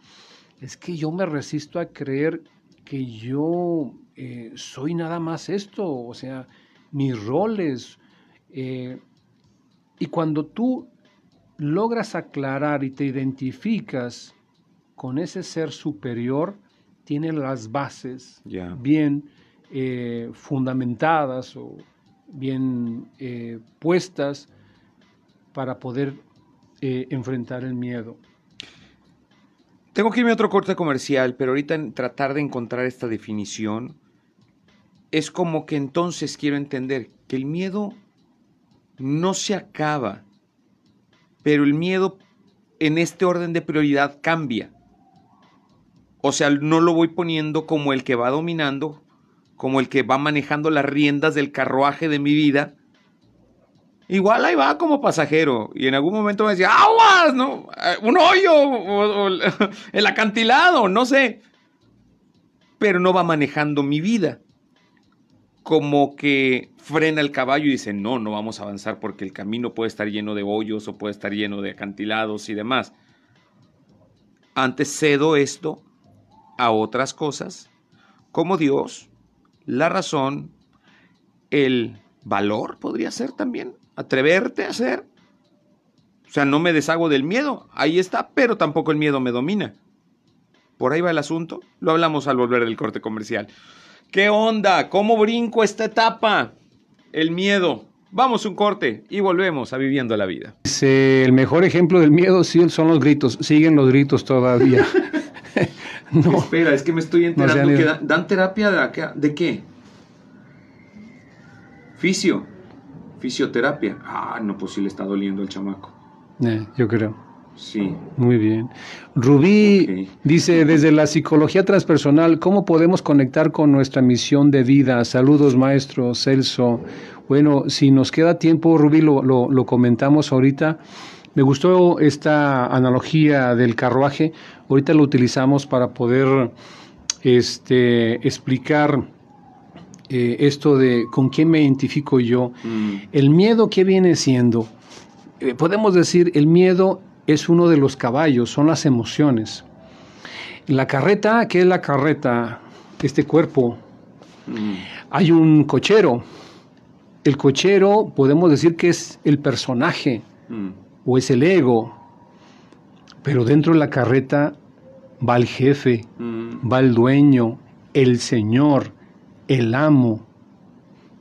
es que yo me resisto a creer que yo eh, soy nada más esto, o sea, mis roles. Eh, y cuando tú logras aclarar y te identificas con ese ser superior, tiene las bases bien eh, fundamentadas o bien eh, puestas para poder eh, enfrentar el miedo. Tengo que irme a otro corte comercial, pero ahorita en tratar de encontrar esta definición, es como que entonces quiero entender que el miedo no se acaba pero el miedo en este orden de prioridad cambia. O sea, no lo voy poniendo como el que va dominando, como el que va manejando las riendas del carruaje de mi vida. Igual ahí va como pasajero y en algún momento me decía, aguas, ¿no? Eh, un hoyo, el acantilado, no sé. Pero no va manejando mi vida. Como que frena el caballo y dice, no, no vamos a avanzar porque el camino puede estar lleno de hoyos o puede estar lleno de acantilados y demás. Antes cedo esto a otras cosas, como Dios, la razón, el valor podría ser también, atreverte a hacer. O sea, no me deshago del miedo, ahí está, pero tampoco el miedo me domina. Por ahí va el asunto, lo hablamos al volver del corte comercial. ¿Qué onda? ¿Cómo brinco esta etapa? El miedo. Vamos un corte y volvemos a Viviendo la Vida. El mejor ejemplo del miedo sí son los gritos. Siguen los gritos todavía. no. Espera, es que me estoy enterando que dan, terapia de, de qué? Fisio. Fisioterapia. Ah, no, pues sí le está doliendo el chamaco. Eh, yo creo. Sí. Muy bien. Rubí dice, desde la psicología transpersonal, ¿cómo podemos conectar con nuestra misión de vida? Saludos, maestro Celso. Bueno, si nos queda tiempo, Rubí, lo, lo comentamos ahorita. Me gustó esta analogía del carruaje. Ahorita lo utilizamos para poder este, explicar eh, esto de con quién me identifico yo. Mm. El miedo, ¿qué viene siendo? Eh, podemos decir, el miedo es uno de los caballos, son las emociones. La carreta, ¿qué es la carreta? Este cuerpo. Mm. Hay un cochero. El cochero podemos decir que es el personaje. Mm o es el ego, pero dentro de la carreta va el jefe, mm. va el dueño, el señor, el amo,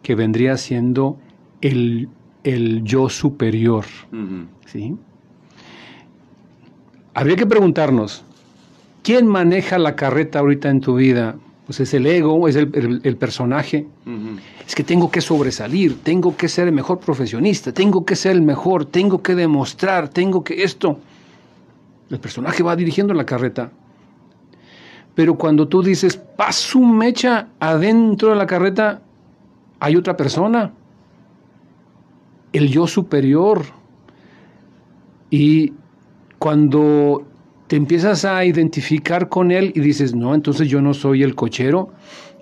que vendría siendo el, el yo superior. ¿sí? Habría que preguntarnos, ¿quién maneja la carreta ahorita en tu vida? Pues es el ego, es el, personaje. Es que tengo que sobresalir, tengo que ser el mejor profesionista, tengo que ser el mejor, tengo que demostrar, tengo que esto. El personaje va dirigiendo la carreta. Pero cuando tú dices, paso un mecha adentro de la carreta, hay otra persona, el yo superior. Y cuando te empiezas a identificar con él y dices, no, entonces yo no soy el cochero,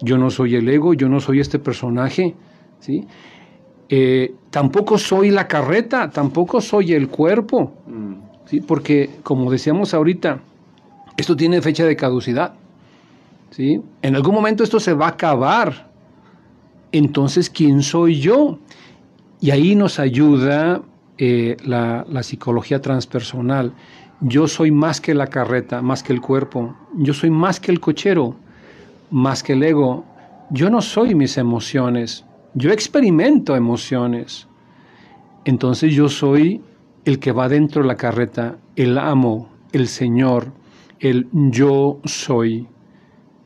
yo no soy el ego, yo no soy este personaje, ¿sí? Eh, tampoco soy la carreta, tampoco soy el cuerpo, mm. ¿sí? Porque, como decíamos ahorita, esto tiene fecha de caducidad, ¿sí? En algún momento esto se va a acabar. Entonces, ¿quién soy yo? Y ahí nos ayuda eh, la, la psicología transpersonal yo soy más que la carreta, más que el cuerpo. Yo soy más que el cochero, más que el ego. Yo no soy mis emociones. Yo experimento emociones. Entonces yo soy el que va dentro de la carreta, el amo, el Señor, el yo soy.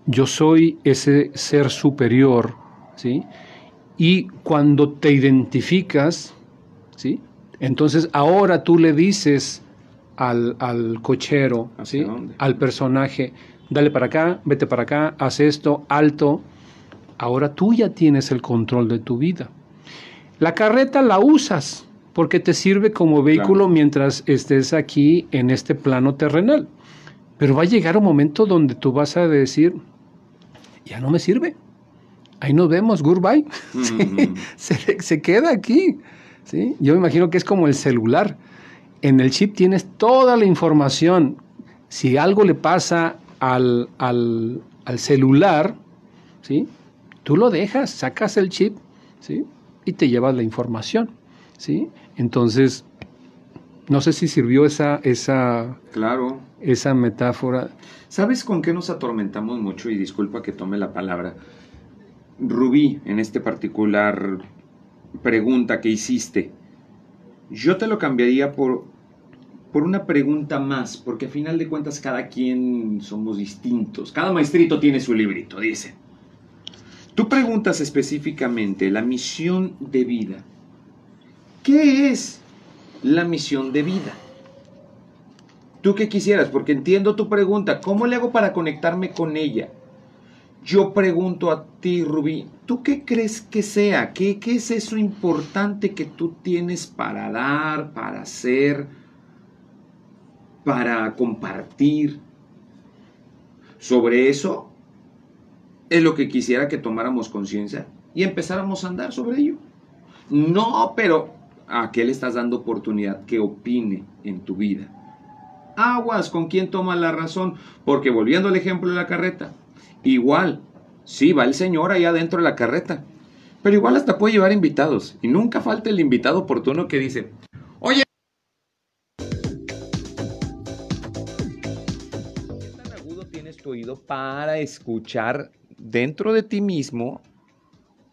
Yo soy ese ser superior, ¿sí? Y cuando te identificas, ¿sí? Entonces ahora tú le dices al, cochero, ¿sí? al personaje, dale para acá, vete para acá, haz esto, alto. Ahora tú ya tienes el control de tu vida. La carreta la usas porque te sirve como vehículo mientras estés aquí en este plano terrenal. Pero va a llegar un momento donde tú vas a decir, ya no me sirve. Ahí nos vemos, goodbye. se, se, queda aquí. ¿Sí? Yo me imagino que es como el celular en el chip tienes toda la información. Si algo le pasa al, celular, ¿sí? tú lo dejas, sacas el chip ¿sí? y te llevas la información. ¿sí? Entonces, no sé si sirvió esa, esa, claro. esa metáfora. ¿Sabes con qué nos atormentamos mucho? Y disculpa que tome la palabra. Rubí, en este particular pregunta que hiciste, yo te lo cambiaría por, por una pregunta más, porque a final de cuentas cada quien somos distintos. Cada maestrito tiene su librito, dice. Tú preguntas específicamente la misión de vida. ¿Qué es la misión de vida? ¿Tú qué quisieras? Porque entiendo tu pregunta. ¿Cómo le hago para conectarme con ella? Yo pregunto a ti, Rubí, ¿tú qué crees que sea? ¿Qué, ¿Qué, es eso importante que tú tienes para dar, para hacer, para compartir? Sobre eso es lo que quisiera que tomáramos conciencia y empezáramos a andar sobre ello. No, pero ¿a qué le estás dando oportunidad que opine en tu vida? Aguas con quién toma la razón, porque volviendo al ejemplo de la carreta, igual, sí va el señor allá dentro de la carreta, pero igual hasta puede llevar invitados y nunca falta el invitado oportuno que dice, oye, ¿qué tan agudo tienes tu oído para escuchar dentro de ti mismo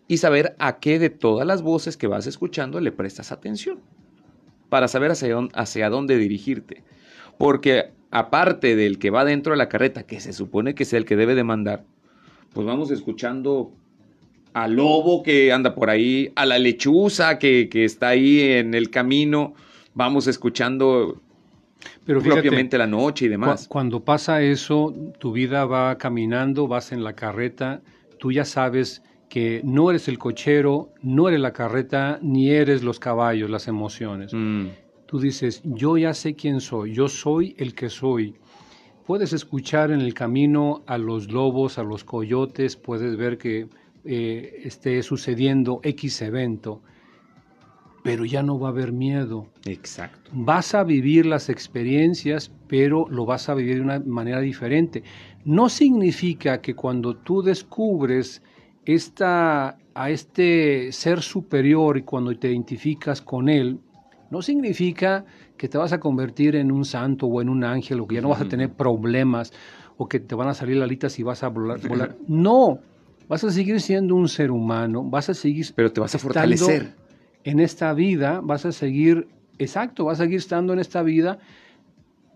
y saber a qué de todas las voces que vas escuchando le prestas atención para saber hacia dónde, dirigirte. Porque aparte del que va dentro de la carreta, que se supone que es el que debe de mandar, pues vamos escuchando al lobo que anda por ahí, a la lechuza que, que está ahí en el camino, vamos escuchando pero fíjate, propiamente la noche y demás. Cuando pasa eso, tu vida va caminando, vas en la carreta, tú ya sabes que no eres el cochero, no eres la carreta, ni eres los caballos, las emociones. Mm. Tú dices, yo ya sé quién soy, yo soy el que soy. Puedes escuchar en el camino a los lobos, a los coyotes, puedes ver que eh, esté sucediendo X evento, pero ya no va a haber miedo. Exacto. Vas a vivir las experiencias, pero lo vas a vivir de una manera diferente. No significa que cuando tú descubres esta, a este ser superior y cuando te identificas con él, no significa que te vas a convertir en un santo o en un ángel o que ya no vas a tener problemas o que te van a salir alitas y vas a volar. volar. No, vas a seguir siendo un ser humano, vas a seguir... Pero te vas a fortalecer. En esta vida vas a seguir, exacto, vas a seguir estando en esta vida,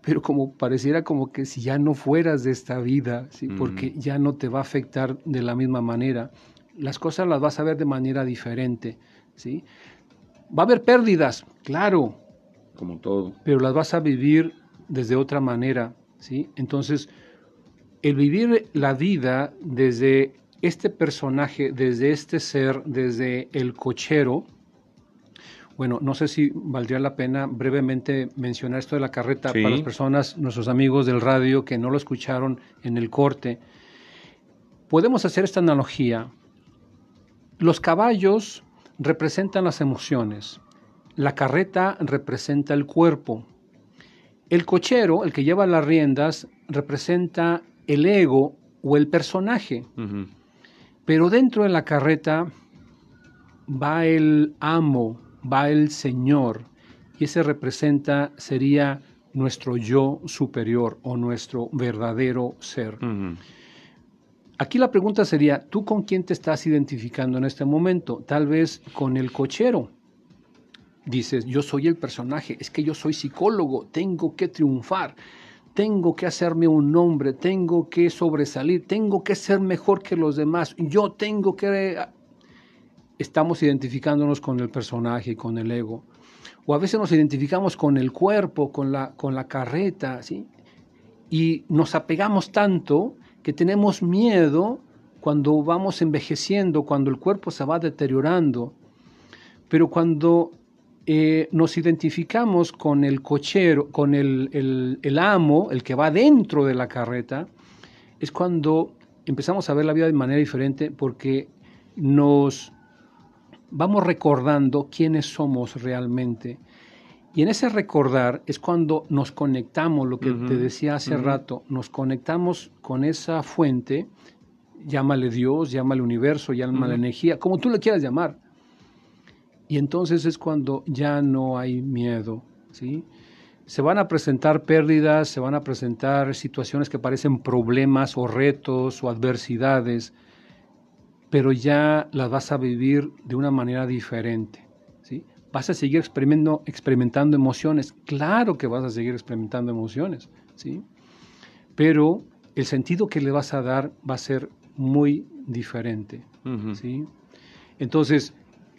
pero como pareciera como que si ya no fueras de esta vida, ¿sí? porque ya no te va a afectar de la misma manera. Las cosas las vas a ver de manera diferente. ¿sí? Va a haber pérdidas, claro. Como todo. Pero las vas a vivir desde otra manera, ¿sí? Entonces, el vivir la vida desde este personaje, desde este ser, desde el cochero, bueno, no sé si valdría la pena brevemente mencionar esto de la carreta para las personas, nuestros amigos del radio que no lo escucharon en el corte. Podemos hacer esta analogía. Los caballos representan las emociones, la carreta representa el cuerpo, el cochero, el que lleva las riendas, representa el ego o el personaje. Pero dentro de la carreta va el amo, va el Señor, y ese representa, sería nuestro yo superior o nuestro verdadero ser. Aquí la pregunta sería, ¿tú con quién te estás identificando en este momento? Tal vez con el cochero. Dices, yo soy el personaje, es que yo soy psicólogo, tengo que triunfar, tengo que hacerme un nombre, tengo que sobresalir, tengo que ser mejor que los demás, yo tengo que estamos identificándonos con el personaje, con el ego. O a veces nos identificamos con el cuerpo, con la, con la carreta, ¿sí? Y nos apegamos tanto que tenemos miedo cuando vamos envejeciendo, cuando el cuerpo se va deteriorando. Pero cuando eh, nos identificamos con el cochero, con el, el, el amo, el que va dentro de la carreta, es cuando empezamos a ver la vida de manera diferente porque nos vamos recordando quiénes somos realmente. Y en ese recordar es cuando nos conectamos, lo que te decía hace rato, nos conectamos con esa fuente, llámale Dios, llámale universo, llámale energía, como tú le quieras llamar. Y entonces es cuando ya no hay miedo, ¿sí? Se van a presentar pérdidas, se van a presentar situaciones que parecen problemas o retos o adversidades, pero ya las vas a vivir de una manera diferente. ¿Vas a seguir experimentando, experimentando emociones? Claro que vas a seguir experimentando emociones, ¿sí? pero el sentido que le vas a dar va a ser muy diferente. ¿sí? Entonces,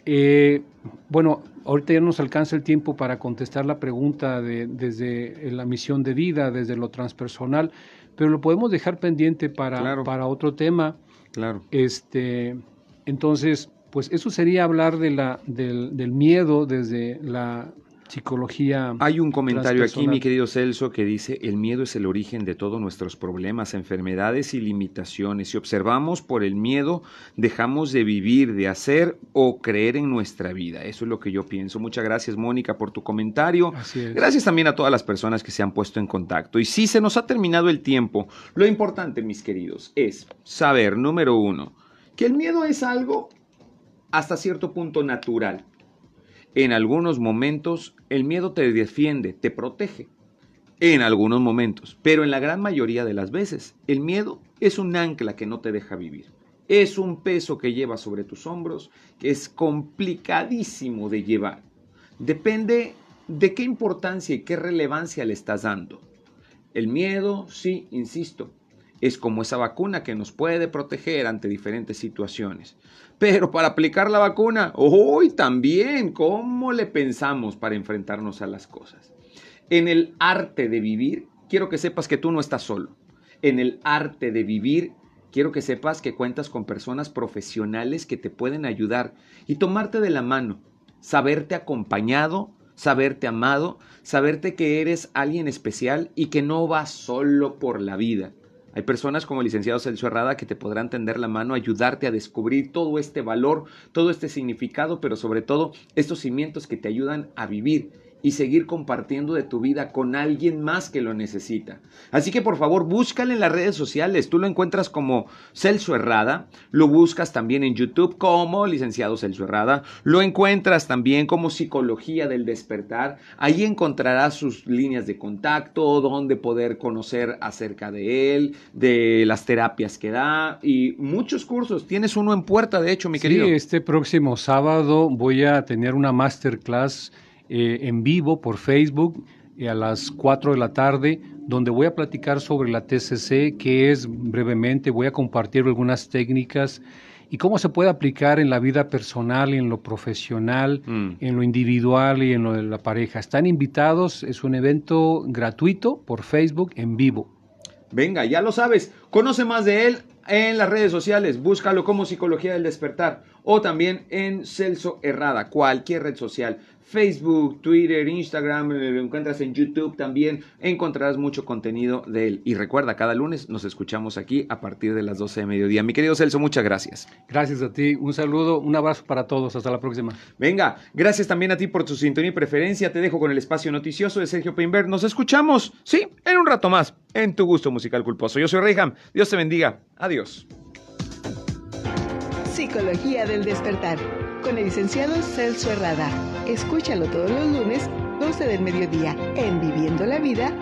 Eh, bueno, ahorita ya nos alcanza el tiempo para contestar la pregunta de, desde la misión de vida, desde lo transpersonal, pero lo podemos dejar pendiente para, para otro tema. Claro. Este, entonces, pues eso sería hablar de la, del, del miedo desde la psicología. Hay un comentario aquí, mi querido Celso, que dice, el miedo es el origen de todos nuestros problemas, enfermedades y limitaciones. Si observamos por el miedo, dejamos de vivir, de hacer o creer en nuestra vida. Eso es lo que yo pienso. Muchas gracias, Mónica, por tu comentario. Gracias también a todas las personas que se han puesto en contacto. Y si se nos ha terminado el tiempo, lo importante, mis queridos, es saber, número uno, que el miedo es algo hasta cierto punto natural en algunos momentos el miedo te defiende, te protege. En algunos momentos, pero en la gran mayoría de las veces, el miedo es un ancla que no te deja vivir. Es un peso que llevas sobre tus hombros que es complicadísimo de llevar. Depende de qué importancia y qué relevancia le estás dando. El miedo, sí, insisto, es como esa vacuna que nos puede proteger ante diferentes situaciones. Pero para aplicar la vacuna, hoy también, ¿cómo le pensamos para enfrentarnos a las cosas? En el arte de vivir, quiero que sepas que tú no estás solo. En el arte de vivir, quiero que sepas que cuentas con personas profesionales que te pueden ayudar y tomarte de la mano, saberte acompañado, saberte amado, saberte que eres alguien especial y que no vas solo por la vida hay personas como el licenciado Celso Herrada que te podrán tender la mano, ayudarte a descubrir todo este valor, todo este significado, pero sobre todo estos cimientos que te ayudan a vivir y seguir compartiendo de tu vida con alguien más que lo necesita. Así que por favor, búscale en las redes sociales. Tú lo encuentras como Celso Herrada, lo buscas también en YouTube como licenciado Celso Herrada, lo encuentras también como Psicología del Despertar. Ahí encontrarás sus líneas de contacto, donde poder conocer acerca de él, de las terapias que da y muchos cursos. Tienes uno en puerta, de hecho, mi querido. Sí, este próximo sábado voy a tener una masterclass eh, en vivo por Facebook eh, a las 4 de la tarde, donde voy a platicar sobre la TCC, que es brevemente, voy a compartir algunas técnicas y cómo se puede aplicar en la vida personal, en lo profesional, mm. en lo individual y en lo de la pareja. Están invitados, es un evento gratuito por Facebook en vivo. Venga, ya lo sabes, conoce más de él en las redes sociales, búscalo como Psicología del Despertar o también en Celso Herrada, cualquier red social. Facebook, Twitter, Instagram, eh, lo encuentras en YouTube también, encontrarás mucho contenido de él. Y recuerda, cada lunes nos escuchamos aquí a partir de las 12 de mediodía. Mi querido Celso, muchas gracias. Gracias a ti, un saludo, un abrazo para todos, hasta la próxima. Venga, gracias también a ti por tu sintonía y preferencia. Te dejo con el espacio noticioso de Sergio Peinberg. Nos escuchamos, sí, en un rato más, en tu gusto musical culposo. Yo soy Reyham, Dios te bendiga. Adiós. Psicología del despertar con el licenciado Celso Herrada. Escúchalo todos los lunes, 12 del mediodía, en Viviendo la Vida